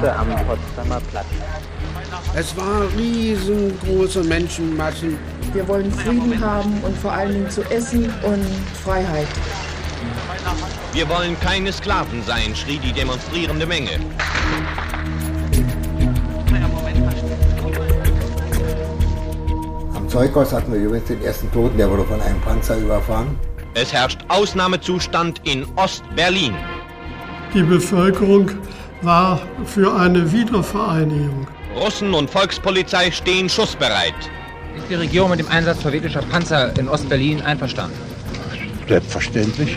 Tote am Potsdamer Platz. Es war riesengroße Menschenmassen. Wir wollen Frieden haben und vor allen Dingen zu essen und Freiheit. Wir wollen keine Sklaven sein, schrie die demonstrierende Menge. Am Zeughaus hatten wir übrigens den ersten Toten, der wurde von einem Panzer überfahren. Es herrscht Ausnahmezustand in Ost-Berlin. Die Bevölkerung war für eine Wiedervereinigung. Russen und Volkspolizei stehen schussbereit. Ist die Regierung mit dem Einsatz sowjetischer Panzer in Ost-Berlin einverstanden? Selbstverständlich.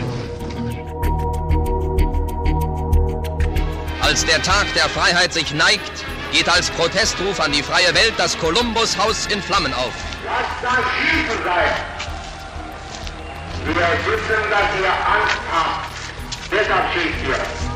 Als der Tag der Freiheit sich neigt, geht als Protestruf an die freie Welt das Kolumbus-Haus in Flammen auf. Lasst das Schießen sein! Wir wissen, dass ihr Angst habt. Deshalb schießt ihr.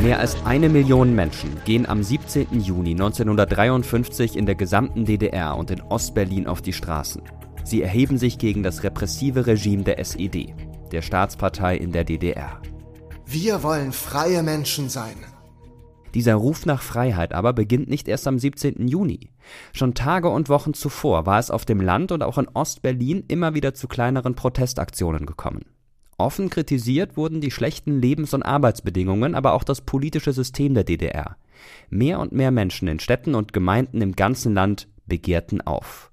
Mehr als eine Million Menschen gehen am 17. Juni 1953 in der gesamten DDR und in Ostberlin auf die Straßen. Sie erheben sich gegen das repressive Regime der SED, der Staatspartei in der DDR. Wir wollen freie Menschen sein. Dieser Ruf nach Freiheit aber beginnt nicht erst am 17. Juni. Schon Tage und Wochen zuvor war es auf dem Land und auch in Ostberlin immer wieder zu kleineren Protestaktionen gekommen. Offen kritisiert wurden die schlechten Lebens- und Arbeitsbedingungen, aber auch das politische System der DDR. Mehr und mehr Menschen in Städten und Gemeinden im ganzen Land begehrten auf.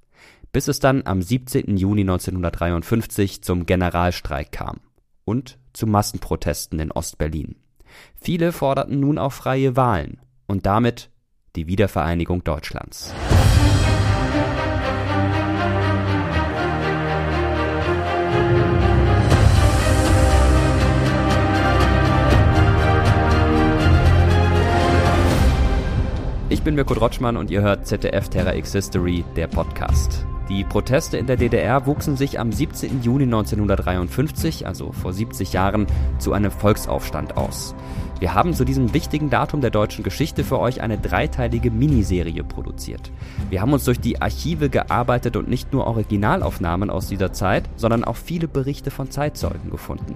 Bis es dann am 17. Juni 1953 zum Generalstreik kam und zu Massenprotesten in Ostberlin. Viele forderten nun auch freie Wahlen und damit die Wiedervereinigung Deutschlands. Ich bin Mirko Drotschmann und ihr hört ZDF Terra X History, der Podcast. Die Proteste in der DDR wuchsen sich am 17. Juni 1953, also vor 70 Jahren, zu einem Volksaufstand aus. Wir haben zu diesem wichtigen Datum der deutschen Geschichte für euch eine dreiteilige Miniserie produziert. Wir haben uns durch die Archive gearbeitet und nicht nur Originalaufnahmen aus dieser Zeit, sondern auch viele Berichte von Zeitzeugen gefunden.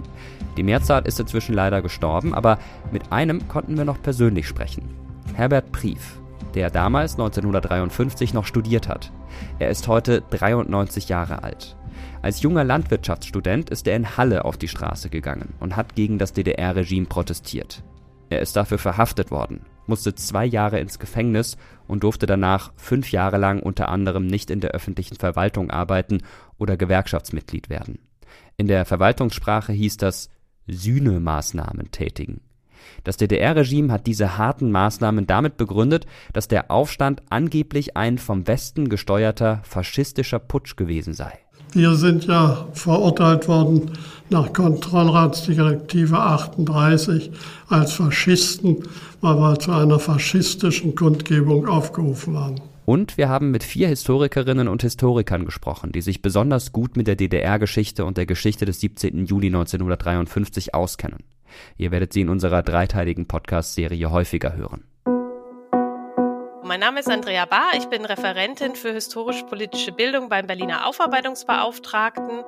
Die Mehrzahl ist inzwischen leider gestorben, aber mit einem konnten wir noch persönlich sprechen. Herbert Prief, der damals 1953 noch studiert hat. Er ist heute 93 Jahre alt. Als junger Landwirtschaftsstudent ist er in Halle auf die Straße gegangen und hat gegen das DDR-Regime protestiert. Er ist dafür verhaftet worden, musste zwei Jahre ins Gefängnis und durfte danach fünf Jahre lang unter anderem nicht in der öffentlichen Verwaltung arbeiten oder Gewerkschaftsmitglied werden. In der Verwaltungssprache hieß das Sühnemaßnahmen tätigen. Das DDR-Regime hat diese harten Maßnahmen damit begründet, dass der Aufstand angeblich ein vom Westen gesteuerter faschistischer Putsch gewesen sei. Wir sind ja verurteilt worden nach Kontrollratsdirektive 38 als Faschisten, weil wir zu einer faschistischen Kundgebung aufgerufen haben. Und wir haben mit vier Historikerinnen und Historikern gesprochen, die sich besonders gut mit der DDR-Geschichte und der Geschichte des 17. Juli 1953 auskennen. Ihr werdet sie in unserer dreiteiligen Podcast-Serie häufiger hören. Mein Name ist Andrea Bahr, ich bin Referentin für historisch-politische Bildung beim Berliner Aufarbeitungsbeauftragten.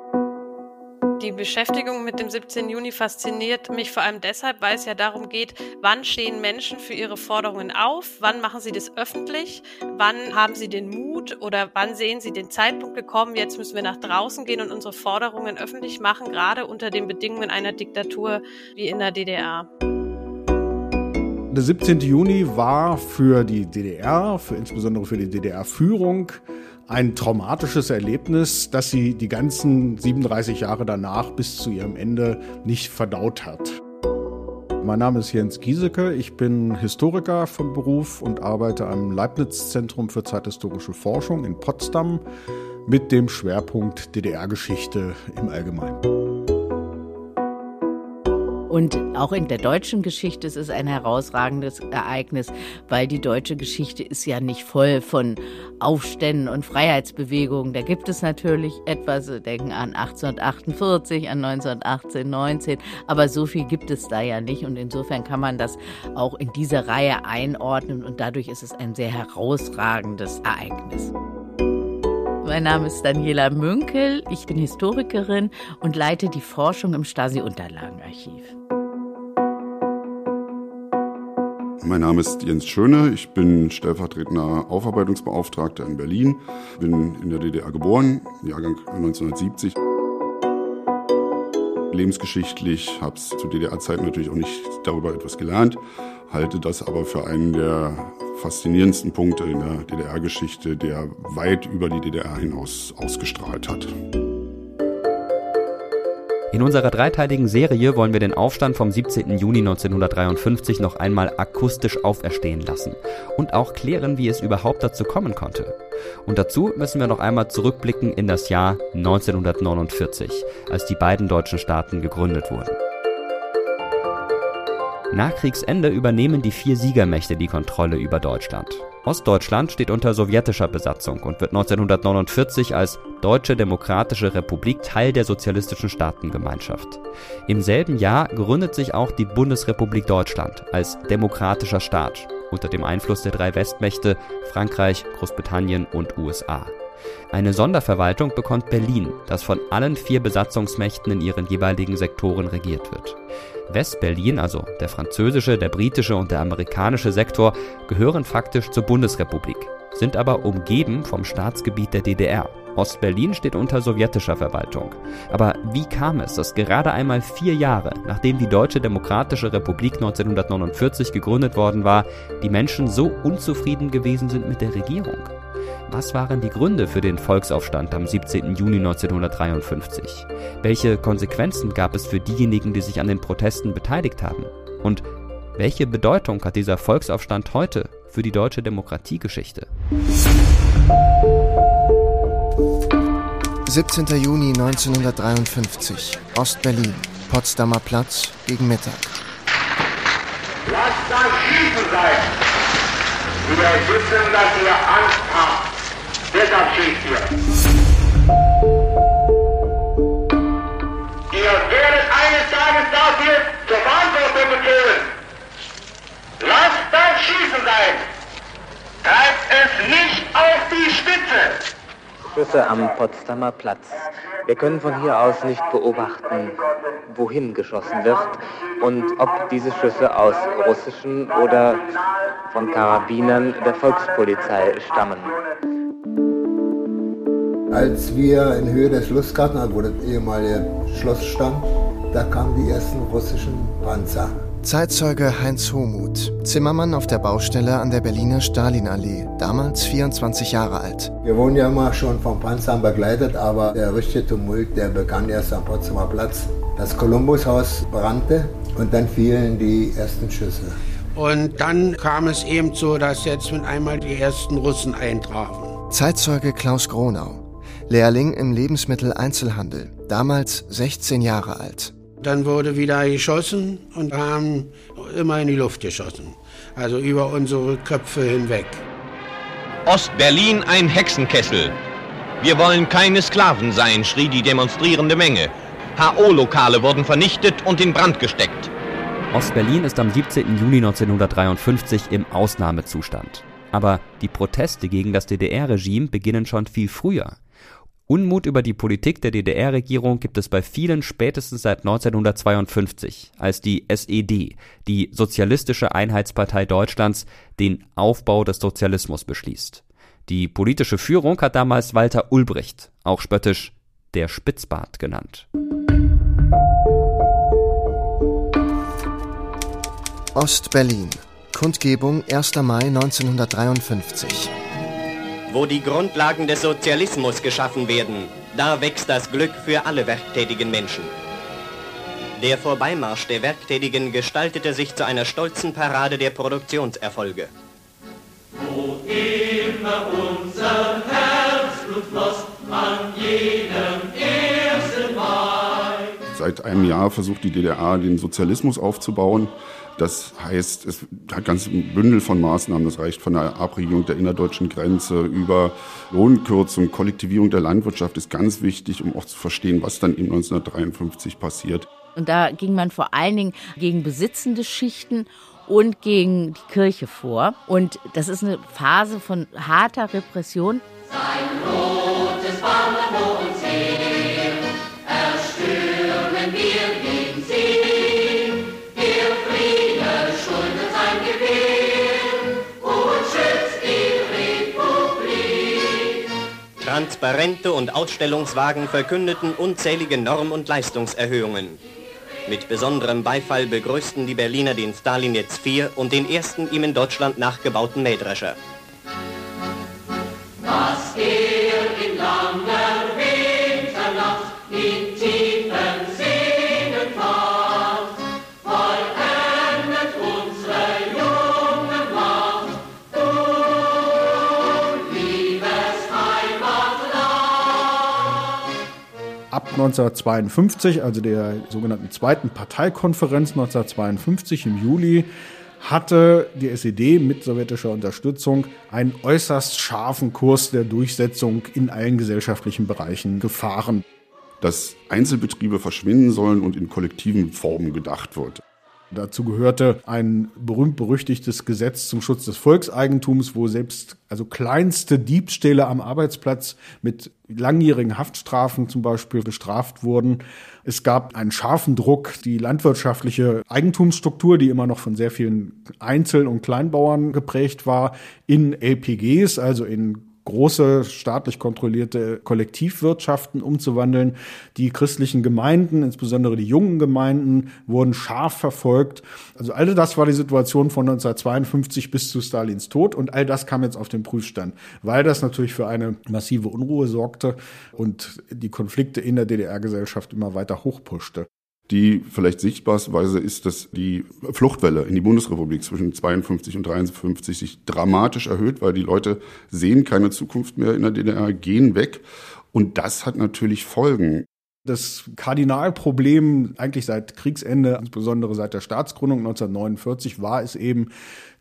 Die Beschäftigung mit dem 17. Juni fasziniert mich vor allem deshalb, weil es ja darum geht, wann stehen Menschen für ihre Forderungen auf, wann machen sie das öffentlich, wann haben sie den Mut oder wann sehen sie den Zeitpunkt gekommen, jetzt müssen wir nach draußen gehen und unsere Forderungen öffentlich machen, gerade unter den Bedingungen einer Diktatur wie in der DDR. Der 17. Juni war für die DDR, für insbesondere für die DDR-Führung, ein traumatisches Erlebnis, das sie die ganzen 37 Jahre danach bis zu ihrem Ende nicht verdaut hat. Mein Name ist Jens Giesecke, ich bin Historiker von Beruf und arbeite am Leibniz-Zentrum für zeithistorische Forschung in Potsdam mit dem Schwerpunkt DDR-Geschichte im Allgemeinen. Und auch in der deutschen Geschichte ist es ein herausragendes Ereignis, weil die deutsche Geschichte ist ja nicht voll von Aufständen und Freiheitsbewegungen. Da gibt es natürlich etwas, wir denken an 1848, an 1918, 19, aber so viel gibt es da ja nicht. Und insofern kann man das auch in diese Reihe einordnen und dadurch ist es ein sehr herausragendes Ereignis. Mein Name ist Daniela Münkel, ich bin Historikerin und leite die Forschung im Stasi-Unterlagenarchiv. Mein Name ist Jens Schöne, ich bin stellvertretender Aufarbeitungsbeauftragter in Berlin, bin in der DDR geboren, Jahrgang 1970. Lebensgeschichtlich habe es zu DDR-Zeiten natürlich auch nicht darüber etwas gelernt, halte das aber für einen der faszinierendsten Punkte in der DDR-Geschichte, der weit über die DDR hinaus ausgestrahlt hat. In unserer dreiteiligen Serie wollen wir den Aufstand vom 17. Juni 1953 noch einmal akustisch auferstehen lassen und auch klären, wie es überhaupt dazu kommen konnte. Und dazu müssen wir noch einmal zurückblicken in das Jahr 1949, als die beiden deutschen Staaten gegründet wurden. Nach Kriegsende übernehmen die vier Siegermächte die Kontrolle über Deutschland. Ostdeutschland steht unter sowjetischer Besatzung und wird 1949 als Deutsche Demokratische Republik Teil der Sozialistischen Staatengemeinschaft. Im selben Jahr gründet sich auch die Bundesrepublik Deutschland als demokratischer Staat unter dem Einfluss der drei Westmächte Frankreich, Großbritannien und USA. Eine Sonderverwaltung bekommt Berlin, das von allen vier Besatzungsmächten in ihren jeweiligen Sektoren regiert wird. Westberlin, also der französische, der britische und der amerikanische Sektor, gehören faktisch zur Bundesrepublik, sind aber umgeben vom Staatsgebiet der DDR. Ostberlin steht unter sowjetischer Verwaltung. Aber wie kam es, dass gerade einmal vier Jahre, nachdem die Deutsche Demokratische Republik 1949 gegründet worden war, die Menschen so unzufrieden gewesen sind mit der Regierung? Was waren die Gründe für den Volksaufstand am 17. Juni 1953? Welche Konsequenzen gab es für diejenigen, die sich an den Protesten beteiligt haben? Und welche Bedeutung hat dieser Volksaufstand heute für die deutsche Demokratiegeschichte? 17. Juni 1953, Ostberlin, Potsdamer Platz gegen Mittag. Lasst das Schießen sein! Wir wissen, dass ihr Angst habt. Deshalb schießt ihr. Ihr werdet eines Tages dafür zur Verantwortung gezogen. Lasst das Schießen sein. Treibt es nicht auf die Spitze. Schüsse am Potsdamer Platz. Wir können von hier aus nicht beobachten, wohin geschossen wird und ob diese Schüsse aus russischen oder von Karabinern der Volkspolizei stammen. Als wir in Höhe des Schlossgarten, wo das ehemalige Schloss stand, da kamen die ersten russischen Panzer. Zeitzeuge Heinz Homuth, Zimmermann auf der Baustelle an der Berliner Stalinallee, damals 24 Jahre alt. Wir wurden ja immer schon vom Panzern begleitet, aber der richtige Tumult, der begann erst am Potsdamer Platz. Das Kolumbushaus brannte und dann fielen die ersten Schüsse. Und dann kam es eben so, dass jetzt mit einmal die ersten Russen eintrafen. Zeitzeuge Klaus Gronau, Lehrling im Lebensmitteleinzelhandel, damals 16 Jahre alt. Dann wurde wieder geschossen und haben immer in die Luft geschossen. Also über unsere Köpfe hinweg. Ostberlin ein Hexenkessel. Wir wollen keine Sklaven sein, schrie die demonstrierende Menge. HO-Lokale wurden vernichtet und in Brand gesteckt. Ostberlin ist am 17. Juni 1953 im Ausnahmezustand. Aber die Proteste gegen das DDR-Regime beginnen schon viel früher. Unmut über die Politik der DDR-Regierung gibt es bei vielen spätestens seit 1952, als die SED, die Sozialistische Einheitspartei Deutschlands, den Aufbau des Sozialismus beschließt. Die politische Führung hat damals Walter Ulbricht, auch spöttisch der Spitzbart genannt. Ost-Berlin. Kundgebung 1. Mai 1953. Wo die Grundlagen des Sozialismus geschaffen werden, da wächst das Glück für alle werktätigen Menschen. Der Vorbeimarsch der Werktätigen gestaltete sich zu einer stolzen Parade der Produktionserfolge. Wo immer unser Herzblut floss an jenem ersten Mai. Seit einem Jahr versucht die DDR den Sozialismus aufzubauen. Das heißt, es hat ganz ein Bündel von Maßnahmen. Das reicht von der Abregelung der innerdeutschen Grenze über Lohnkürzung, Kollektivierung der Landwirtschaft ist ganz wichtig, um auch zu verstehen, was dann eben 1953 passiert. Und da ging man vor allen Dingen gegen besitzende Schichten und gegen die Kirche vor. Und das ist eine Phase von harter Repression. Sein rotes Banner Transparente und Ausstellungswagen verkündeten unzählige Norm- und Leistungserhöhungen. Mit besonderem Beifall begrüßten die Berliner den Stalin jetzt 4 und den ersten ihm in Deutschland nachgebauten Mähdrescher. 1952, also der sogenannten Zweiten Parteikonferenz 1952 im Juli, hatte die SED mit sowjetischer Unterstützung einen äußerst scharfen Kurs der Durchsetzung in allen gesellschaftlichen Bereichen gefahren. Dass Einzelbetriebe verschwinden sollen und in kollektiven Formen gedacht wird. Dazu gehörte ein berühmt-berüchtigtes Gesetz zum Schutz des Volkseigentums, wo selbst also kleinste Diebstähle am Arbeitsplatz mit langjährigen Haftstrafen zum Beispiel bestraft wurden. Es gab einen scharfen Druck, die landwirtschaftliche Eigentumsstruktur, die immer noch von sehr vielen Einzel- und Kleinbauern geprägt war, in LPGs, also in große staatlich kontrollierte Kollektivwirtschaften umzuwandeln. Die christlichen Gemeinden, insbesondere die jungen Gemeinden, wurden scharf verfolgt. Also all das war die Situation von 1952 bis zu Stalins Tod und all das kam jetzt auf den Prüfstand, weil das natürlich für eine massive Unruhe sorgte und die Konflikte in der DDR-Gesellschaft immer weiter hochpuschte. Die vielleicht sichtbarste Weise ist, dass die Fluchtwelle in die Bundesrepublik zwischen 52 und 53 sich dramatisch erhöht, weil die Leute sehen keine Zukunft mehr in der DDR, gehen weg. Und das hat natürlich Folgen. Das Kardinalproblem eigentlich seit Kriegsende, insbesondere seit der Staatsgründung 1949, war es eben,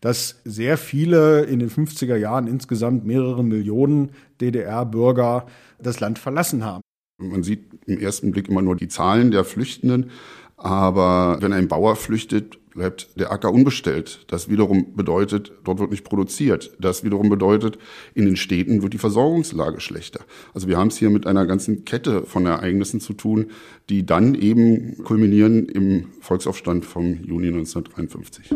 dass sehr viele in den 50er Jahren insgesamt mehrere Millionen DDR-Bürger das Land verlassen haben. Man sieht im ersten Blick immer nur die Zahlen der Flüchtenden. Aber wenn ein Bauer flüchtet, bleibt der Acker unbestellt. Das wiederum bedeutet, dort wird nicht produziert. Das wiederum bedeutet, in den Städten wird die Versorgungslage schlechter. Also wir haben es hier mit einer ganzen Kette von Ereignissen zu tun, die dann eben kulminieren im Volksaufstand vom Juni 1953.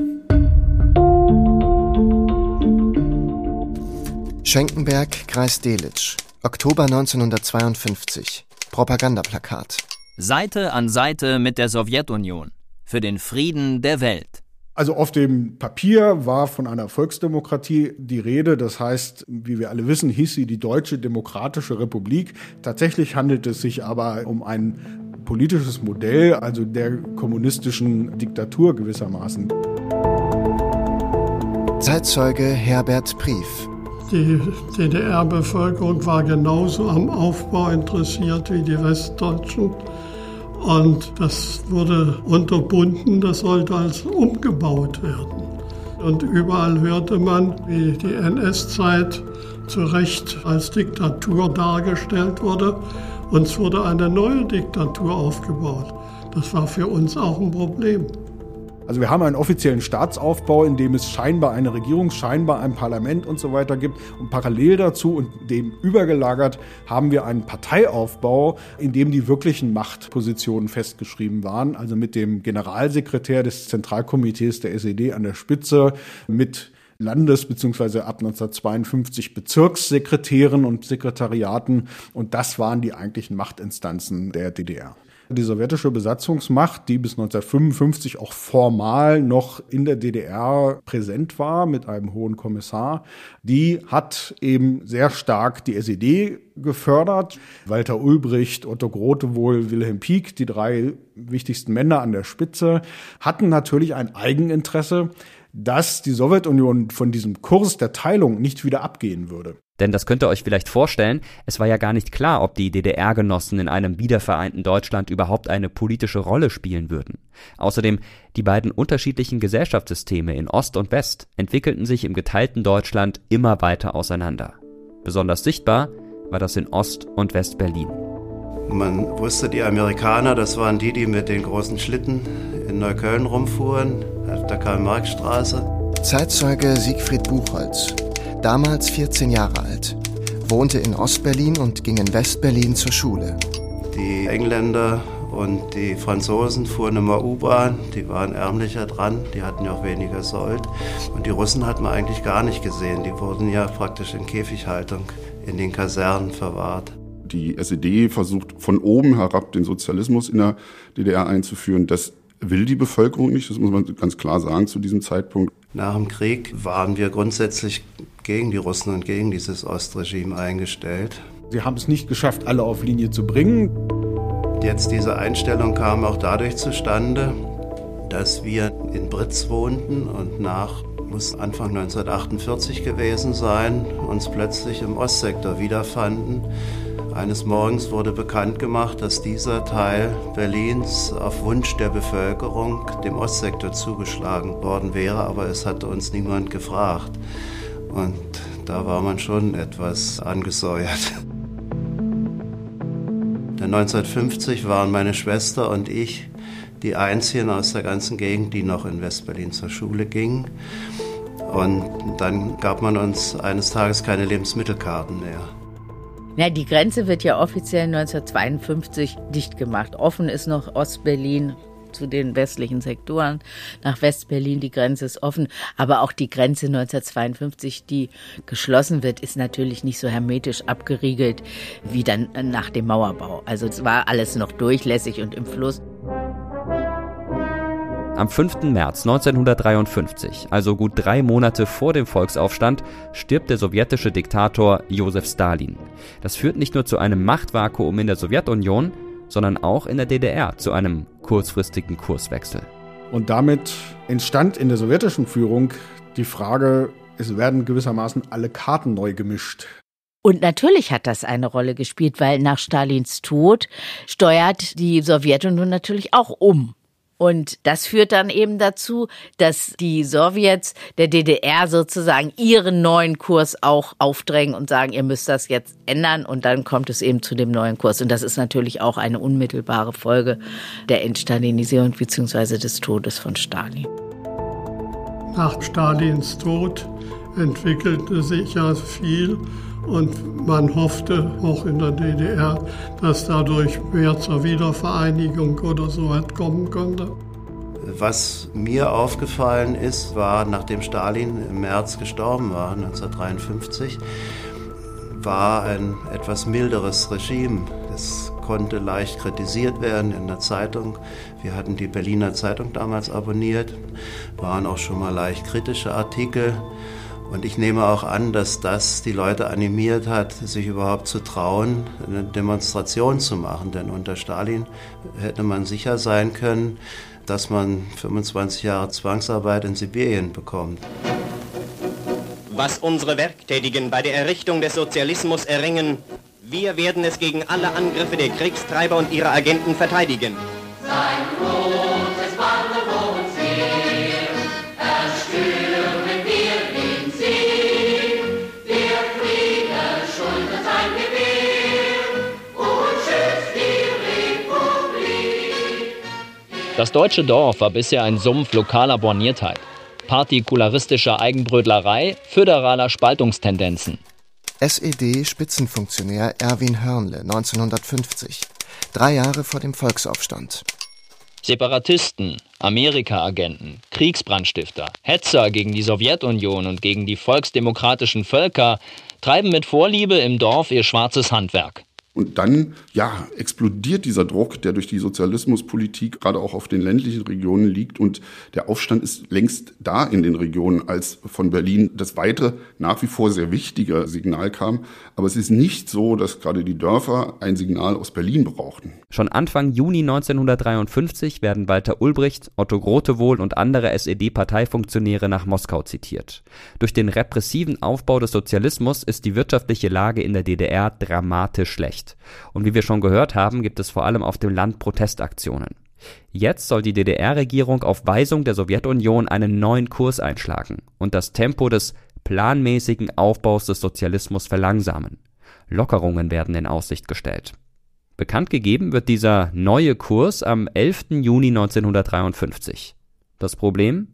Schenkenberg, Kreis Delitzsch, Oktober 1952. Propagandaplakat. Seite an Seite mit der Sowjetunion für den Frieden der Welt. Also auf dem Papier war von einer Volksdemokratie die Rede. Das heißt, wie wir alle wissen, hieß sie die Deutsche Demokratische Republik. Tatsächlich handelt es sich aber um ein politisches Modell, also der kommunistischen Diktatur gewissermaßen. Zeitzeuge Herbert Brief. Die DDR-Bevölkerung war genauso am Aufbau interessiert wie die Westdeutschen. Und das wurde unterbunden, das sollte als umgebaut werden. Und überall hörte man, wie die NS-Zeit zu Recht als Diktatur dargestellt wurde. Uns wurde eine neue Diktatur aufgebaut. Das war für uns auch ein Problem. Also wir haben einen offiziellen Staatsaufbau, in dem es scheinbar eine Regierung, scheinbar ein Parlament und so weiter gibt. Und parallel dazu und dem übergelagert haben wir einen Parteiaufbau, in dem die wirklichen Machtpositionen festgeschrieben waren. Also mit dem Generalsekretär des Zentralkomitees der SED an der Spitze, mit Landes- bzw. ab 1952 Bezirkssekretären und Sekretariaten. Und das waren die eigentlichen Machtinstanzen der DDR. Die sowjetische Besatzungsmacht, die bis 1955 auch formal noch in der DDR präsent war mit einem hohen Kommissar, die hat eben sehr stark die SED gefördert. Walter Ulbricht, Otto Grotewohl, Wilhelm Pieck, die drei wichtigsten Männer an der Spitze, hatten natürlich ein Eigeninteresse, dass die Sowjetunion von diesem Kurs der Teilung nicht wieder abgehen würde. Denn das könnt ihr euch vielleicht vorstellen, es war ja gar nicht klar, ob die DDR-Genossen in einem wiedervereinten Deutschland überhaupt eine politische Rolle spielen würden. Außerdem, die beiden unterschiedlichen Gesellschaftssysteme in Ost und West entwickelten sich im geteilten Deutschland immer weiter auseinander. Besonders sichtbar war das in Ost- und West-Berlin. Man wusste, die Amerikaner, das waren die, die mit den großen Schlitten in Neukölln rumfuhren, auf der Karl-Marx-Straße. Zeitzeuge Siegfried Buchholz, damals 14 Jahre alt, wohnte in Ostberlin und ging in Westberlin zur Schule. Die Engländer und die Franzosen fuhren immer U-Bahn, die waren ärmlicher dran, die hatten ja auch weniger Sold. Und die Russen hat man eigentlich gar nicht gesehen, die wurden ja praktisch in Käfighaltung in den Kasernen verwahrt. Die SED versucht von oben herab den Sozialismus in der DDR einzuführen. Das will die Bevölkerung nicht, das muss man ganz klar sagen zu diesem Zeitpunkt. Nach dem Krieg waren wir grundsätzlich gegen die Russen und gegen dieses Ostregime eingestellt. Sie haben es nicht geschafft, alle auf Linie zu bringen. Jetzt diese Einstellung kam auch dadurch zustande, dass wir in Britz wohnten und nach muss Anfang 1948 gewesen sein, uns plötzlich im Ostsektor wiederfanden. Eines Morgens wurde bekannt gemacht, dass dieser Teil Berlins auf Wunsch der Bevölkerung dem Ostsektor zugeschlagen worden wäre, aber es hatte uns niemand gefragt. Und da war man schon etwas angesäuert. Denn 1950 waren meine Schwester und ich die einzigen aus der ganzen Gegend, die noch in Westberlin zur Schule gingen. Und dann gab man uns eines Tages keine Lebensmittelkarten mehr. Ja, die Grenze wird ja offiziell 1952 dicht gemacht. Offen ist noch Ostberlin zu den westlichen Sektoren. Nach Westberlin die Grenze ist offen, aber auch die Grenze 1952, die geschlossen wird, ist natürlich nicht so hermetisch abgeriegelt wie dann nach dem Mauerbau. Also es war alles noch durchlässig und im Fluss. Am 5. März 1953, also gut drei Monate vor dem Volksaufstand, stirbt der sowjetische Diktator Josef Stalin. Das führt nicht nur zu einem Machtvakuum in der Sowjetunion, sondern auch in der DDR zu einem kurzfristigen Kurswechsel. Und damit entstand in der sowjetischen Führung die Frage, es werden gewissermaßen alle Karten neu gemischt. Und natürlich hat das eine Rolle gespielt, weil nach Stalins Tod steuert die Sowjetunion natürlich auch um. Und das führt dann eben dazu, dass die Sowjets der DDR sozusagen ihren neuen Kurs auch aufdrängen und sagen, ihr müsst das jetzt ändern. Und dann kommt es eben zu dem neuen Kurs. Und das ist natürlich auch eine unmittelbare Folge der Entstalinisierung bzw. des Todes von Stalin. Nach Stalins Tod entwickelte sich ja viel und man hoffte auch in der DDR, dass dadurch mehr zur Wiedervereinigung oder so weit kommen konnte. Was mir aufgefallen ist, war, nachdem Stalin im März gestorben war, 1953, war ein etwas milderes Regime. Es konnte leicht kritisiert werden in der Zeitung. Wir hatten die Berliner Zeitung damals abonniert, waren auch schon mal leicht kritische Artikel. Und ich nehme auch an, dass das die Leute animiert hat, sich überhaupt zu trauen, eine Demonstration zu machen. Denn unter Stalin hätte man sicher sein können, dass man 25 Jahre Zwangsarbeit in Sibirien bekommt. Was unsere Werktätigen bei der Errichtung des Sozialismus erringen, wir werden es gegen alle Angriffe der Kriegstreiber und ihrer Agenten verteidigen. Das deutsche Dorf war bisher ein Sumpf lokaler Borniertheit, partikularistischer Eigenbrötlerei, föderaler Spaltungstendenzen. SED-Spitzenfunktionär Erwin Hörnle 1950, drei Jahre vor dem Volksaufstand. Separatisten, Amerika-Agenten, Kriegsbrandstifter, Hetzer gegen die Sowjetunion und gegen die volksdemokratischen Völker treiben mit Vorliebe im Dorf ihr schwarzes Handwerk. Und dann, ja, explodiert dieser Druck, der durch die Sozialismuspolitik gerade auch auf den ländlichen Regionen liegt. Und der Aufstand ist längst da in den Regionen, als von Berlin das weitere, nach wie vor sehr wichtige Signal kam. Aber es ist nicht so, dass gerade die Dörfer ein Signal aus Berlin brauchten. Schon Anfang Juni 1953 werden Walter Ulbricht, Otto Grotewohl und andere SED-Parteifunktionäre nach Moskau zitiert. Durch den repressiven Aufbau des Sozialismus ist die wirtschaftliche Lage in der DDR dramatisch schlecht. Und wie wir schon gehört haben, gibt es vor allem auf dem Land Protestaktionen. Jetzt soll die DDR-Regierung auf Weisung der Sowjetunion einen neuen Kurs einschlagen und das Tempo des planmäßigen Aufbaus des Sozialismus verlangsamen. Lockerungen werden in Aussicht gestellt. Bekannt gegeben wird dieser neue Kurs am 11. Juni 1953. Das Problem?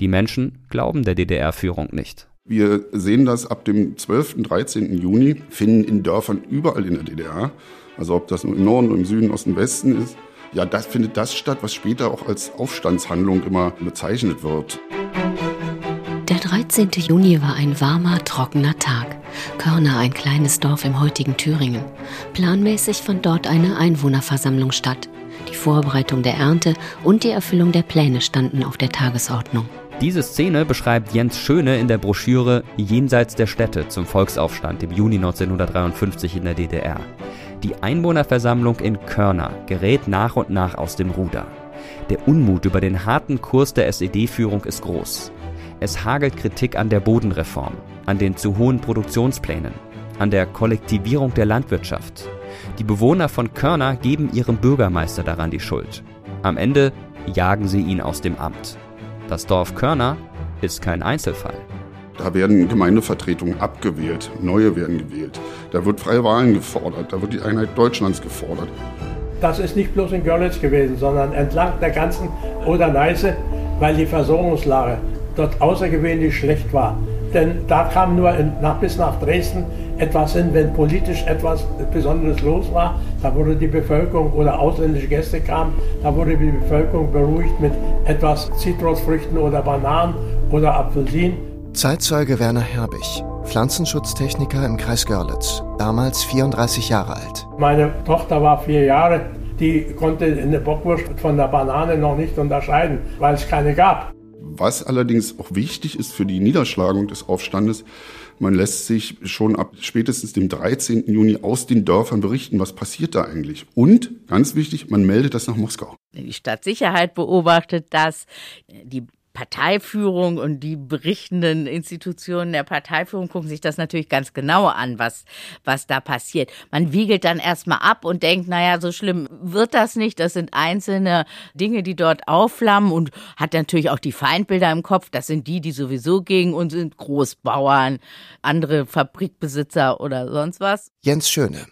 Die Menschen glauben der DDR-Führung nicht. Wir sehen das ab dem 12. 13. Juni, finden in Dörfern überall in der DDR, also ob das im Norden, im Süden, Osten, Westen ist, ja, das findet das statt, was später auch als Aufstandshandlung immer bezeichnet wird. Der 13. Juni war ein warmer, trockener Tag. Körner, ein kleines Dorf im heutigen Thüringen. Planmäßig fand dort eine Einwohnerversammlung statt. Die Vorbereitung der Ernte und die Erfüllung der Pläne standen auf der Tagesordnung. Diese Szene beschreibt Jens Schöne in der Broschüre Jenseits der Städte zum Volksaufstand im Juni 1953 in der DDR. Die Einwohnerversammlung in Körner gerät nach und nach aus dem Ruder. Der Unmut über den harten Kurs der SED-Führung ist groß. Es hagelt Kritik an der Bodenreform, an den zu hohen Produktionsplänen, an der Kollektivierung der Landwirtschaft. Die Bewohner von Körner geben ihrem Bürgermeister daran die Schuld. Am Ende jagen sie ihn aus dem Amt. Das Dorf Körner ist kein Einzelfall. Da werden Gemeindevertretungen abgewählt, neue werden gewählt. Da wird freie Wahlen gefordert, da wird die Einheit Deutschlands gefordert. Das ist nicht bloß in Görlitz gewesen, sondern entlang der ganzen Oder-Neiße, weil die Versorgungslage dort außergewöhnlich schlecht war. Denn da kam nur in, nach, bis nach Dresden etwas hin, wenn politisch etwas Besonderes los war. Da wurde die Bevölkerung oder ausländische Gäste kamen, da wurde die Bevölkerung beruhigt mit etwas Zitrusfrüchten oder Bananen oder Apfelsinen. Zeitzeuge Werner Herbig, Pflanzenschutztechniker im Kreis Görlitz, damals 34 Jahre alt. Meine Tochter war vier Jahre, die konnte eine Bockwurst von der Banane noch nicht unterscheiden, weil es keine gab. Was allerdings auch wichtig ist für die Niederschlagung des Aufstandes, man lässt sich schon ab spätestens dem 13. Juni aus den Dörfern berichten, was passiert da eigentlich. Und, ganz wichtig, man meldet das nach Moskau. Die Stadtsicherheit beobachtet das. Die Parteiführung und die berichtenden Institutionen der Parteiführung gucken sich das natürlich ganz genau an, was, was da passiert. Man wiegelt dann erstmal ab und denkt, naja, so schlimm wird das nicht. Das sind einzelne Dinge, die dort aufflammen und hat natürlich auch die Feindbilder im Kopf. Das sind die, die sowieso gegen uns sind, Großbauern, andere Fabrikbesitzer oder sonst was. Jens Schöne,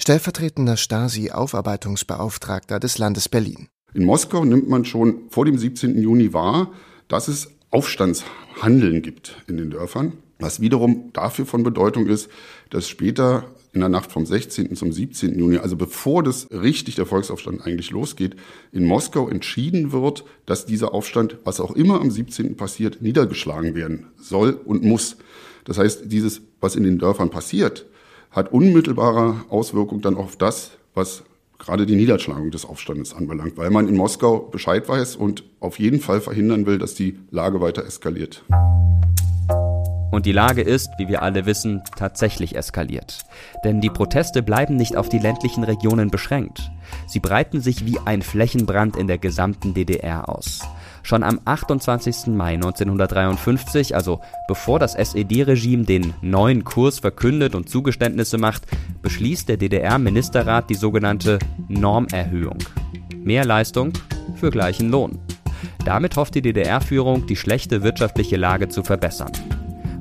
stellvertretender Stasi-Aufarbeitungsbeauftragter des Landes Berlin. In Moskau nimmt man schon vor dem 17. Juni wahr, dass es Aufstandshandeln gibt in den Dörfern, was wiederum dafür von Bedeutung ist, dass später in der Nacht vom 16. zum 17. Juni, also bevor das richtig der Volksaufstand eigentlich losgeht, in Moskau entschieden wird, dass dieser Aufstand, was auch immer am 17. passiert, niedergeschlagen werden soll und muss. Das heißt, dieses, was in den Dörfern passiert, hat unmittelbare Auswirkungen dann auf das, was gerade die Niederschlagung des Aufstandes anbelangt, weil man in Moskau Bescheid weiß und auf jeden Fall verhindern will, dass die Lage weiter eskaliert. Und die Lage ist, wie wir alle wissen, tatsächlich eskaliert. Denn die Proteste bleiben nicht auf die ländlichen Regionen beschränkt. Sie breiten sich wie ein Flächenbrand in der gesamten DDR aus. Schon am 28. Mai 1953, also bevor das SED-Regime den neuen Kurs verkündet und Zugeständnisse macht, beschließt der DDR-Ministerrat die sogenannte Normerhöhung. Mehr Leistung für gleichen Lohn. Damit hofft die DDR-Führung, die schlechte wirtschaftliche Lage zu verbessern.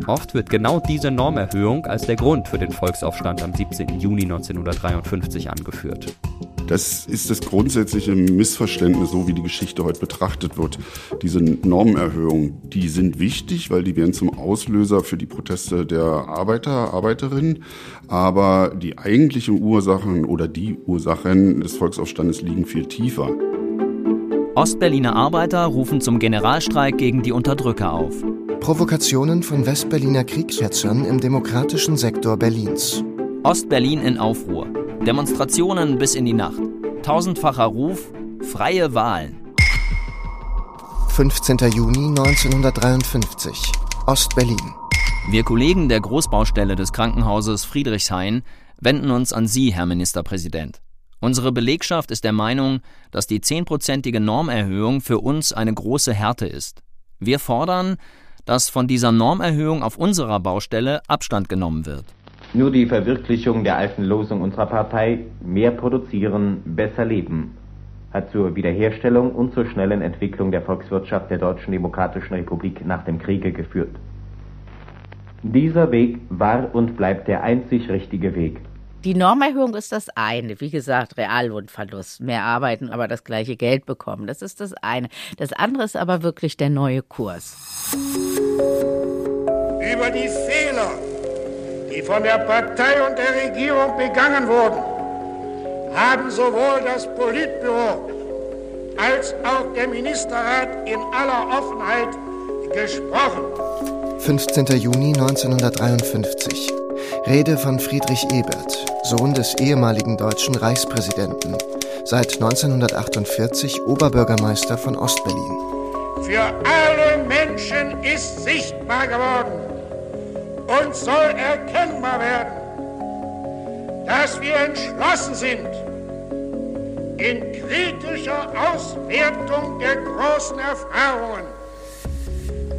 Oft wird genau diese Normerhöhung als der Grund für den Volksaufstand am 17. Juni 1953 angeführt. Das ist das grundsätzliche Missverständnis, so wie die Geschichte heute betrachtet wird. Diese Normerhöhungen, die sind wichtig, weil die werden zum Auslöser für die Proteste der Arbeiter, Arbeiterinnen. Aber die eigentlichen Ursachen oder die Ursachen des Volksaufstandes liegen viel tiefer. Ostberliner Arbeiter rufen zum Generalstreik gegen die Unterdrücker auf. Provokationen von Westberliner Kriegsschätzern im demokratischen Sektor Berlins. Ostberlin in Aufruhr. Demonstrationen bis in die Nacht. Tausendfacher Ruf, freie Wahlen. 15. Juni 1953. Ostberlin. Wir Kollegen der Großbaustelle des Krankenhauses Friedrichshain wenden uns an Sie, Herr Ministerpräsident. Unsere Belegschaft ist der Meinung, dass die zehnprozentige Normerhöhung für uns eine große Härte ist. Wir fordern, dass von dieser Normerhöhung auf unserer Baustelle Abstand genommen wird. Nur die Verwirklichung der alten Losung unserer Partei mehr produzieren, besser leben hat zur Wiederherstellung und zur schnellen Entwicklung der Volkswirtschaft der Deutschen Demokratischen Republik nach dem Kriege geführt. Dieser Weg war und bleibt der einzig richtige Weg. Die Normerhöhung ist das eine. Wie gesagt, Reallohnverlust. Mehr arbeiten, aber das gleiche Geld bekommen. Das ist das eine. Das andere ist aber wirklich der neue Kurs. Über die Fehler, die von der Partei und der Regierung begangen wurden, haben sowohl das Politbüro als auch der Ministerrat in aller Offenheit gesprochen. 15. Juni 1953. Rede von Friedrich Ebert, Sohn des ehemaligen deutschen Reichspräsidenten, seit 1948 Oberbürgermeister von Ostberlin. Für alle Menschen ist sichtbar geworden und soll erkennbar werden, dass wir entschlossen sind, in kritischer Auswertung der großen Erfahrungen,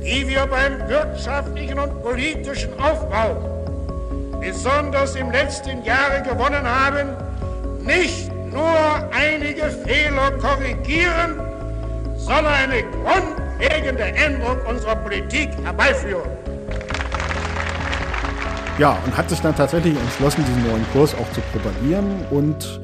die wir beim wirtschaftlichen und politischen Aufbau besonders im letzten Jahre gewonnen haben, nicht nur einige Fehler korrigieren, sondern eine grundlegende Änderung unserer Politik herbeiführen. Ja, und hat sich dann tatsächlich entschlossen, diesen neuen Kurs auch zu propagieren und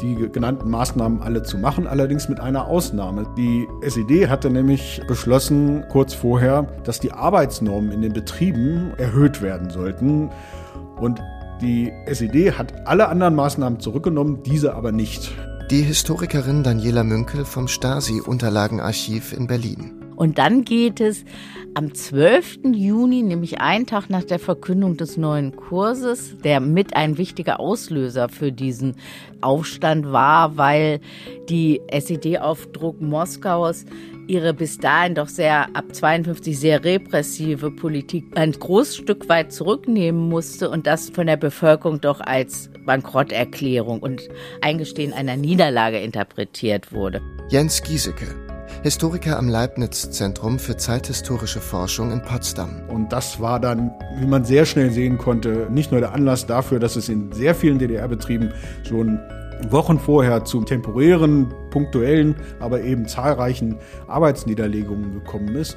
die genannten Maßnahmen alle zu machen, allerdings mit einer Ausnahme. Die SED hatte nämlich beschlossen, kurz vorher, dass die Arbeitsnormen in den Betrieben erhöht werden sollten. Und die SED hat alle anderen Maßnahmen zurückgenommen, diese aber nicht. Die Historikerin Daniela Münkel vom Stasi-Unterlagenarchiv in Berlin. Und dann geht es am 12. Juni, nämlich einen Tag nach der Verkündung des neuen Kurses, der mit ein wichtiger Auslöser für diesen Aufstand war, weil die SED-Aufdruck Moskaus ihre bis dahin doch sehr ab 52 sehr repressive Politik ein großes Stück weit zurücknehmen musste und das von der Bevölkerung doch als Bankrotterklärung und Eingestehen einer Niederlage interpretiert wurde. Jens Giesecke, Historiker am Leibniz-Zentrum für zeithistorische Forschung in Potsdam. Und das war dann, wie man sehr schnell sehen konnte, nicht nur der Anlass dafür, dass es in sehr vielen DDR-Betrieben schon Wochen vorher zu temporären, punktuellen, aber eben zahlreichen Arbeitsniederlegungen gekommen ist.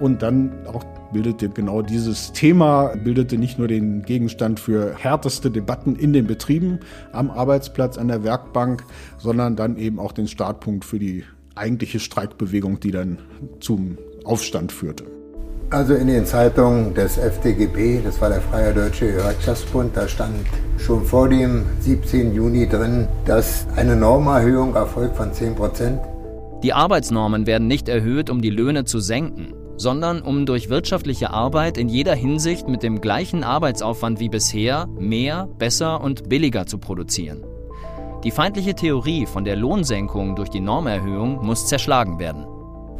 Und dann auch bildete genau dieses Thema, bildete nicht nur den Gegenstand für härteste Debatten in den Betrieben, am Arbeitsplatz, an der Werkbank, sondern dann eben auch den Startpunkt für die eigentliche Streikbewegung, die dann zum Aufstand führte. Also in den Zeitungen des FDGB, das war der Freie Deutsche Gewerkschaftsbund, da stand schon vor dem 17. Juni drin, dass eine Normerhöhung erfolgt von 10 Prozent. Die Arbeitsnormen werden nicht erhöht, um die Löhne zu senken, sondern um durch wirtschaftliche Arbeit in jeder Hinsicht mit dem gleichen Arbeitsaufwand wie bisher mehr, besser und billiger zu produzieren. Die feindliche Theorie von der Lohnsenkung durch die Normerhöhung muss zerschlagen werden.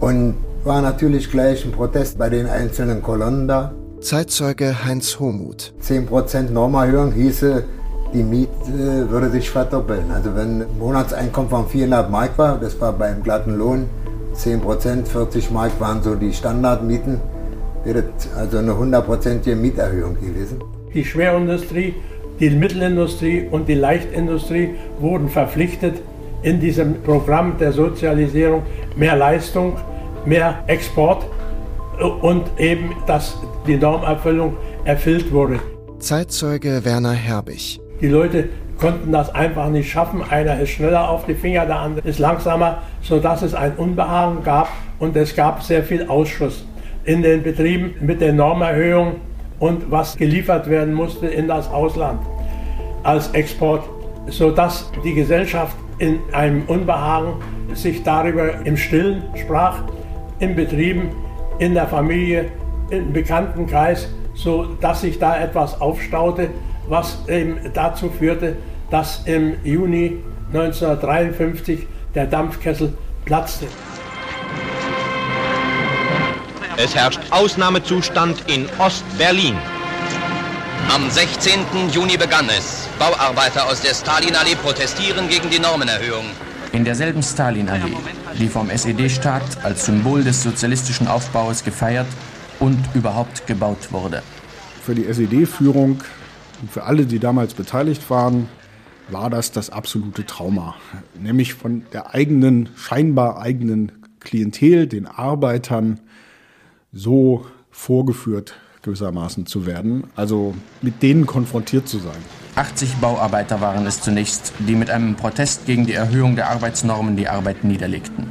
Und war natürlich gleich ein Protest bei den einzelnen Kolonnen da. Zeitzeuge Heinz Homuth. 10% Normerhöhung hieße, die Miete würde sich verdoppeln. Also wenn Monatseinkommen von 400 Mark war, das war beim glatten Lohn 10%, 40 Mark waren so die Standardmieten, wäre also eine hundertprozentige Mieterhöhung gewesen. Die Schwerindustrie, die Mittelindustrie und die Leichtindustrie wurden verpflichtet, in diesem Programm der Sozialisierung mehr Leistung mehr Export und eben, dass die Normerfüllung erfüllt wurde. Zeitzeuge Werner Herbig. Die Leute konnten das einfach nicht schaffen. Einer ist schneller auf die Finger, der andere ist langsamer, sodass es ein Unbehagen gab und es gab sehr viel Ausschuss in den Betrieben mit der Normerhöhung und was geliefert werden musste in das Ausland als Export, sodass die Gesellschaft in einem Unbehagen sich darüber im Stillen sprach in Betrieben, in der Familie, im Bekanntenkreis, so dass sich da etwas aufstaute, was eben dazu führte, dass im Juni 1953 der Dampfkessel platzte. Es herrscht Ausnahmezustand in Ost-Berlin. Am 16. Juni begann es. Bauarbeiter aus der Stalinallee protestieren gegen die Normenerhöhung. In derselben Stalinallee, die vom SED-Staat als Symbol des sozialistischen Aufbaus gefeiert und überhaupt gebaut wurde. Für die SED-Führung und für alle, die damals beteiligt waren, war das das absolute Trauma. Nämlich von der eigenen, scheinbar eigenen Klientel, den Arbeitern, so vorgeführt gewissermaßen zu werden, also mit denen konfrontiert zu sein. 80 Bauarbeiter waren es zunächst, die mit einem Protest gegen die Erhöhung der Arbeitsnormen die Arbeit niederlegten.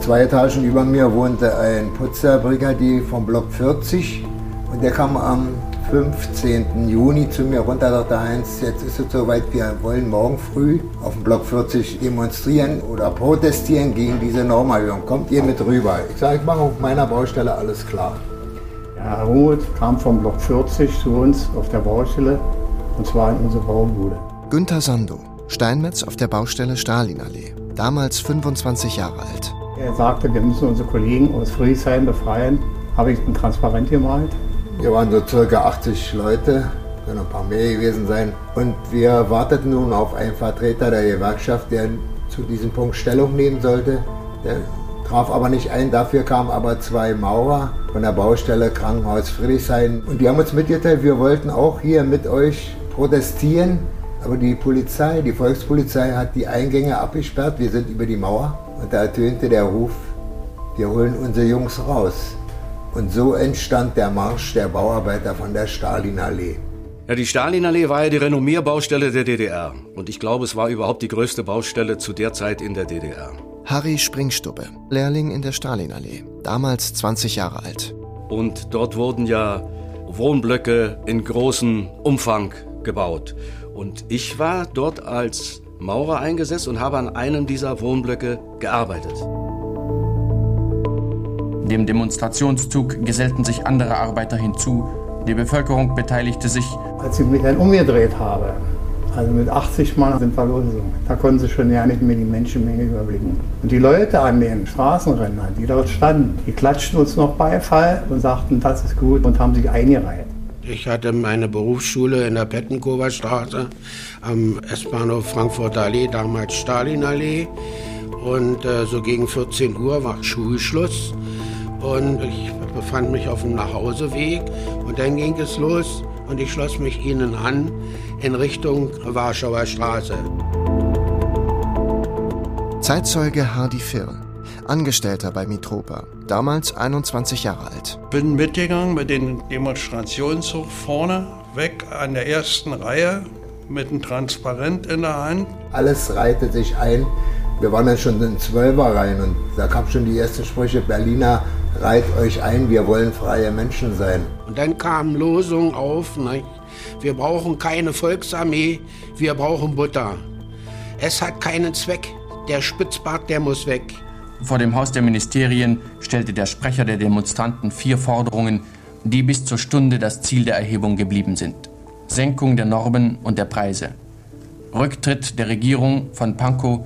Zwei Etagen über mir wohnte ein Putzerbrigadier vom Block 40 und der kam am 15. Juni zu mir runter, sagte Heinz, jetzt ist es soweit, wir wollen morgen früh auf dem Block 40 demonstrieren oder protestieren gegen diese Normerhöhung. Kommt ihr mit rüber? Ich sage, ich mache auf meiner Baustelle alles klar. Ja, Herr Roth kam vom Block 40 zu uns auf der Baustelle und zwar in unsere Baumbude. Günther Sando, Steinmetz auf der Baustelle Stalinallee, damals 25 Jahre alt. Er sagte, wir müssen unsere Kollegen aus Friedrichshain befreien. Habe ich ein Transparent gemalt wir waren so circa 80 Leute, können ein paar mehr gewesen sein. Und wir warteten nun auf einen Vertreter der Gewerkschaft, der zu diesem Punkt Stellung nehmen sollte. Der traf aber nicht ein, dafür kamen aber zwei Maurer von der Baustelle Krankenhaus Friedrichshain. Und die haben uns mitgeteilt, wir wollten auch hier mit euch protestieren. Aber die Polizei, die Volkspolizei hat die Eingänge abgesperrt. Wir sind über die Mauer. Und da ertönte der Ruf, wir holen unsere Jungs raus. Und so entstand der Marsch der Bauarbeiter von der Stalinallee. Ja, die Stalinallee war ja die Renommierbaustelle der DDR. Und ich glaube, es war überhaupt die größte Baustelle zu der Zeit in der DDR. Harry Springstubbe, Lehrling in der Stalinallee, damals 20 Jahre alt. Und dort wurden ja Wohnblöcke in großem Umfang gebaut. Und ich war dort als Maurer eingesetzt und habe an einem dieser Wohnblöcke gearbeitet. Dem Demonstrationszug gesellten sich andere Arbeiter hinzu. Die Bevölkerung beteiligte sich. Als ich mich dann umgedreht habe, also mit 80 Mann sind wir losgegangen, da konnten sie schon ja nicht mehr die Menschenmenge überblicken. Und die Leute an den Straßenrändern, die dort standen, die klatschten uns noch Beifall und sagten, das ist gut und haben sich eingereiht. Ich hatte meine Berufsschule in der Pettenkower Straße am S-Bahnhof Frankfurter Allee, damals Stalinallee. Und äh, so gegen 14 Uhr war Schulschluss und ich befand mich auf dem Nachhauseweg und dann ging es los und ich schloss mich ihnen an in Richtung Warschauer Straße. Zeitzeuge Hardy Firn, Angestellter bei Mitropa, damals 21 Jahre alt. Bin mitgegangen mit dem Demonstrationszug vorne, weg an der ersten Reihe mit einem Transparent in der Hand. Alles reihte sich ein. Wir waren dann schon in Zwölferreihen und da kam schon die ersten Sprüche Berliner reiht euch ein, wir wollen freie Menschen sein. Und dann kamen Losungen auf, ne? wir brauchen keine Volksarmee, wir brauchen Butter. Es hat keinen Zweck, der Spitzbart, der muss weg. Vor dem Haus der Ministerien stellte der Sprecher der Demonstranten vier Forderungen, die bis zur Stunde das Ziel der Erhebung geblieben sind. Senkung der Normen und der Preise, Rücktritt der Regierung von Pankow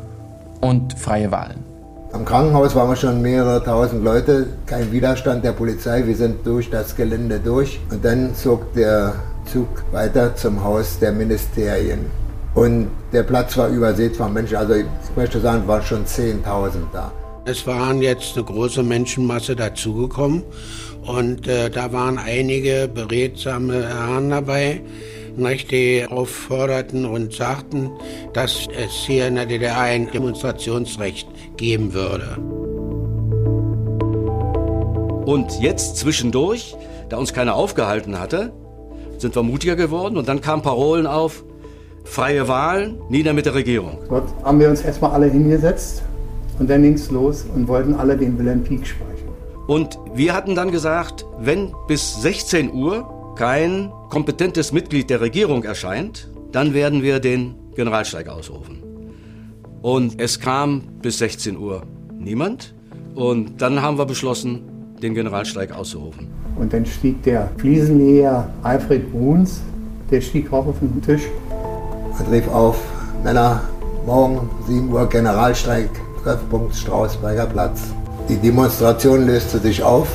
und freie Wahlen. Am Krankenhaus waren wir schon mehrere tausend Leute, kein Widerstand der Polizei, wir sind durch das Gelände durch und dann zog der Zug weiter zum Haus der Ministerien. Und der Platz war übersät von Menschen, also ich möchte sagen, waren schon 10.000 da. Es waren jetzt eine große Menschenmasse dazugekommen und äh, da waren einige beredsame Herren dabei, die aufforderten und sagten, dass es hier in der DDR ein Demonstrationsrecht geben würde. Und jetzt zwischendurch, da uns keiner aufgehalten hatte, sind wir mutiger geworden und dann kamen Parolen auf, freie Wahlen, nieder mit der Regierung. Dort haben wir uns erstmal alle hingesetzt und dann ging es los und wollten alle den Wilhelm Pieck sprechen. Und wir hatten dann gesagt, wenn bis 16 Uhr kein kompetentes Mitglied der Regierung erscheint, dann werden wir den Generalstreik ausrufen. Und es kam bis 16 Uhr niemand. Und dann haben wir beschlossen, den Generalstreik auszurufen. Und dann stieg der Fliesenleger Alfred Bruns, der stieg hoch auf den Tisch. Und rief auf, Männer, morgen 7 Uhr Generalstreik, Treffpunkt Strausberger Platz. Die Demonstration löste sich auf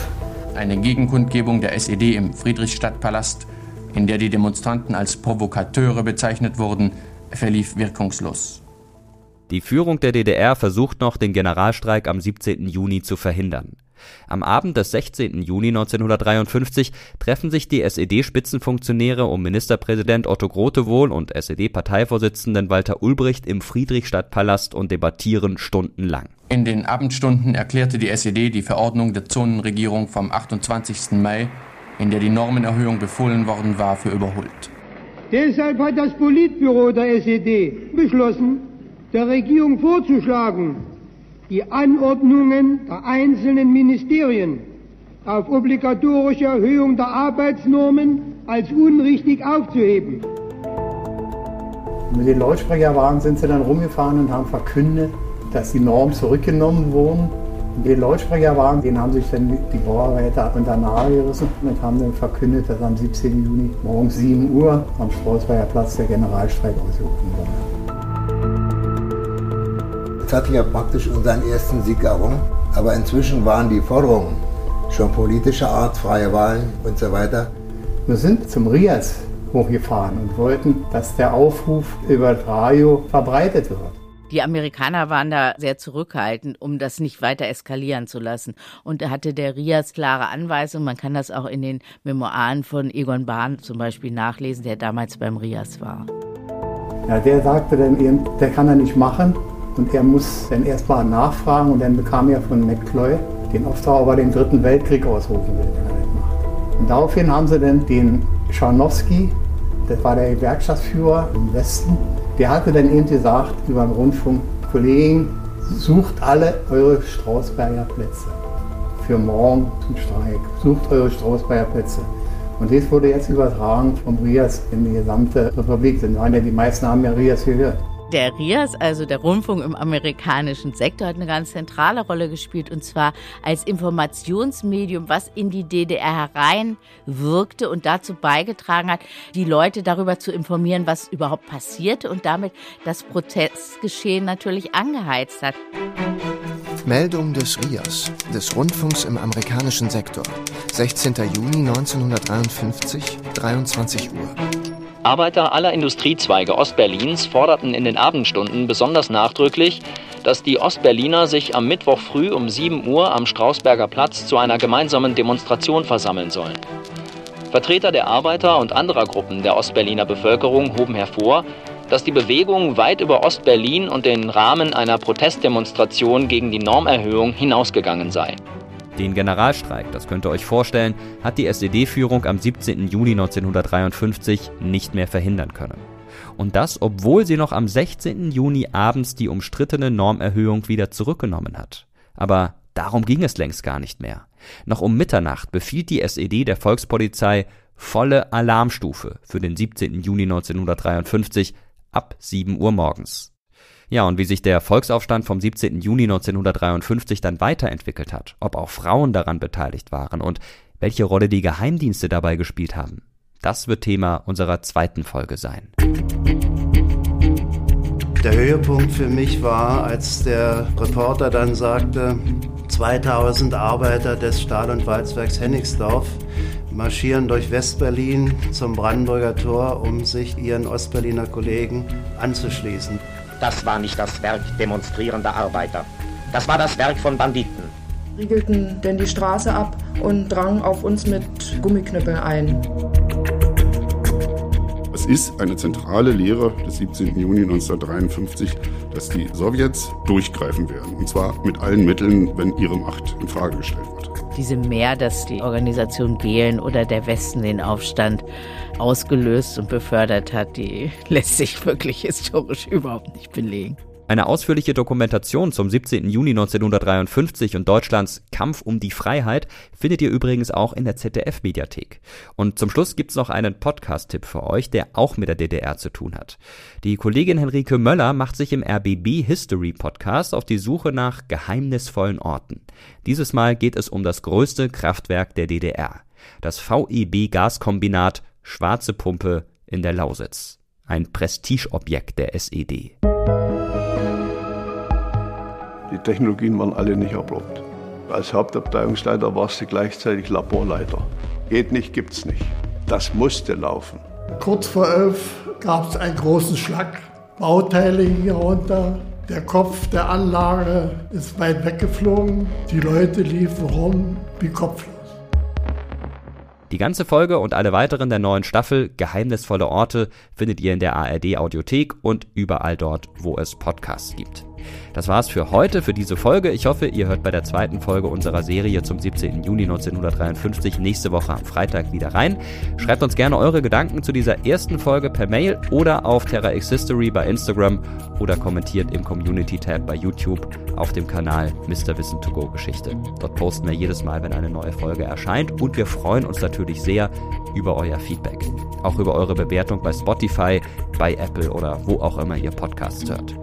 eine Gegenkundgebung der SED im Friedrichstadtpalast, in der die Demonstranten als Provokateure bezeichnet wurden, verlief wirkungslos. Die Führung der DDR versucht noch, den Generalstreik am 17. Juni zu verhindern. Am Abend des 16. Juni 1953 treffen sich die SED-Spitzenfunktionäre um Ministerpräsident Otto Grotewohl und SED-Parteivorsitzenden Walter Ulbricht im Friedrichstadtpalast und debattieren stundenlang. In den Abendstunden erklärte die SED die Verordnung der Zonenregierung vom 28. Mai, in der die Normenerhöhung befohlen worden war, für überholt. Deshalb hat das Politbüro der SED beschlossen, der Regierung vorzuschlagen, die Anordnungen der einzelnen Ministerien auf obligatorische Erhöhung der Arbeitsnormen als unrichtig aufzuheben. Mit den Lautsprecherwagen sind sie dann rumgefahren und haben verkündet, dass die Normen zurückgenommen wurden. Und die Lautsprecherwagen, den haben sich dann die Bauarbeiter unter Nagel gerissen und haben dann verkündet, dass am 17. Juni morgens 7 Uhr am Strausbayer Platz der Generalstreik ausgerufen wurde. Jetzt hatten wir praktisch unseren ersten Sieg errungen, aber inzwischen waren die Forderungen schon politischer Art, freie Wahlen und so weiter. Wir sind zum Rias hochgefahren und wollten, dass der Aufruf über Radio verbreitet wird. Die Amerikaner waren da sehr zurückhaltend, um das nicht weiter eskalieren zu lassen. Und da hatte der Rias klare Anweisungen. Man kann das auch in den Memoiren von Egon Bahn zum Beispiel nachlesen, der damals beim Rias war. Ja, der sagte dann eben, der kann er nicht machen. Und er muss dann erstmal nachfragen. Und dann bekam er von McCloy den Auftrag, ob er den Dritten Weltkrieg ausrufen will, wenn er das macht. Und daraufhin haben sie dann den Scharnowski, das war der Gewerkschaftsführer im Westen, der hatte dann eben gesagt über den Rundfunk, Kollegen, sucht alle eure Strausberger Plätze für morgen zum Streik. Sucht eure Strausberger Plätze. Und das wurde jetzt übertragen vom Rias in die gesamte Republik. Denn die meisten haben ja Rias gehört. Der RIAS, also der Rundfunk im amerikanischen Sektor, hat eine ganz zentrale Rolle gespielt und zwar als Informationsmedium, was in die DDR hereinwirkte und dazu beigetragen hat, die Leute darüber zu informieren, was überhaupt passierte und damit das Protestgeschehen natürlich angeheizt hat. Meldung des RIAS, des Rundfunks im amerikanischen Sektor. 16. Juni 1953, 23 Uhr. Arbeiter aller Industriezweige Ostberlins forderten in den Abendstunden besonders nachdrücklich, dass die Ostberliner sich am Mittwoch früh um 7 Uhr am Strausberger Platz zu einer gemeinsamen Demonstration versammeln sollen. Vertreter der Arbeiter und anderer Gruppen der Ostberliner Bevölkerung hoben hervor, dass die Bewegung weit über Ostberlin und den Rahmen einer Protestdemonstration gegen die Normerhöhung hinausgegangen sei. Den Generalstreik, das könnt ihr euch vorstellen, hat die SED-Führung am 17. Juli 1953 nicht mehr verhindern können. Und das, obwohl sie noch am 16. Juni abends die umstrittene Normerhöhung wieder zurückgenommen hat. Aber darum ging es längst gar nicht mehr. Noch um Mitternacht befiehlt die SED der Volkspolizei volle Alarmstufe für den 17. Juni 1953 ab 7 Uhr morgens. Ja, und wie sich der Volksaufstand vom 17. Juni 1953 dann weiterentwickelt hat, ob auch Frauen daran beteiligt waren und welche Rolle die Geheimdienste dabei gespielt haben, das wird Thema unserer zweiten Folge sein. Der Höhepunkt für mich war, als der Reporter dann sagte, 2000 Arbeiter des Stahl- und Walzwerks Hennigsdorf marschieren durch Westberlin zum Brandenburger Tor, um sich ihren Ostberliner Kollegen anzuschließen. Das war nicht das Werk demonstrierender Arbeiter. Das war das Werk von Banditen. Riegelten denn die Straße ab und drangen auf uns mit Gummiknüppeln ein. Es ist eine zentrale Lehre des 17. Juni 1953, dass die Sowjets durchgreifen werden. Und zwar mit allen Mitteln, wenn ihre Macht in Frage gestellt wird diese Mehr, dass die Organisation Gehlen oder der Westen den Aufstand ausgelöst und befördert hat, die lässt sich wirklich historisch überhaupt nicht belegen. Eine ausführliche Dokumentation zum 17. Juni 1953 und Deutschlands Kampf um die Freiheit findet ihr übrigens auch in der ZDF-Mediathek. Und zum Schluss gibt's noch einen Podcast-Tipp für euch, der auch mit der DDR zu tun hat. Die Kollegin Henrike Möller macht sich im RBB History Podcast auf die Suche nach geheimnisvollen Orten. Dieses Mal geht es um das größte Kraftwerk der DDR. Das VEB Gaskombinat Schwarze Pumpe in der Lausitz. Ein Prestigeobjekt der SED. Die Technologien waren alle nicht erprobt. Als Hauptabteilungsleiter warst du gleichzeitig Laborleiter. Geht nicht, gibt's nicht. Das musste laufen. Kurz vor elf gab es einen großen Schlag. Bauteile hier runter. Der Kopf der Anlage ist weit weggeflogen. Die Leute liefen rum wie kopflos. Die ganze Folge und alle weiteren der neuen Staffel Geheimnisvolle Orte findet ihr in der ARD Audiothek und überall dort, wo es Podcasts gibt. Das war's für heute, für diese Folge. Ich hoffe, ihr hört bei der zweiten Folge unserer Serie zum 17. Juni 1953 nächste Woche am Freitag wieder rein. Schreibt uns gerne eure Gedanken zu dieser ersten Folge per Mail oder auf Terra X History bei Instagram oder kommentiert im Community-Tab bei YouTube auf dem Kanal Mr. Wissen to Go Geschichte. Dort posten wir jedes Mal, wenn eine neue Folge erscheint und wir freuen uns natürlich sehr über euer Feedback. Auch über eure Bewertung bei Spotify, bei Apple oder wo auch immer ihr Podcasts hört.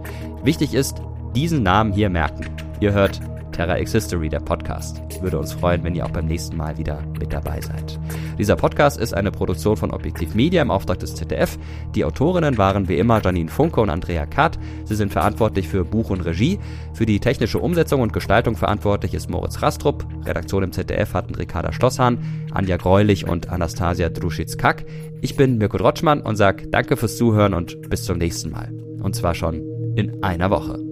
Wichtig ist, diesen Namen hier merken. Ihr hört Terra X History, der Podcast. Würde uns freuen, wenn ihr auch beim nächsten Mal wieder mit dabei seid. Dieser Podcast ist eine Produktion von Objektiv Media im Auftrag des ZDF. Die Autorinnen waren wie immer Janine Funke und Andrea Kath. Sie sind verantwortlich für Buch und Regie. Für die technische Umsetzung und Gestaltung verantwortlich ist Moritz Rastrup. Redaktion im ZDF hatten Ricarda Schlosshahn, Anja Greulich und Anastasia Druschitz-Kack. Ich bin Mirko Drotschmann und sage danke fürs Zuhören und bis zum nächsten Mal. Und zwar schon in einer Woche.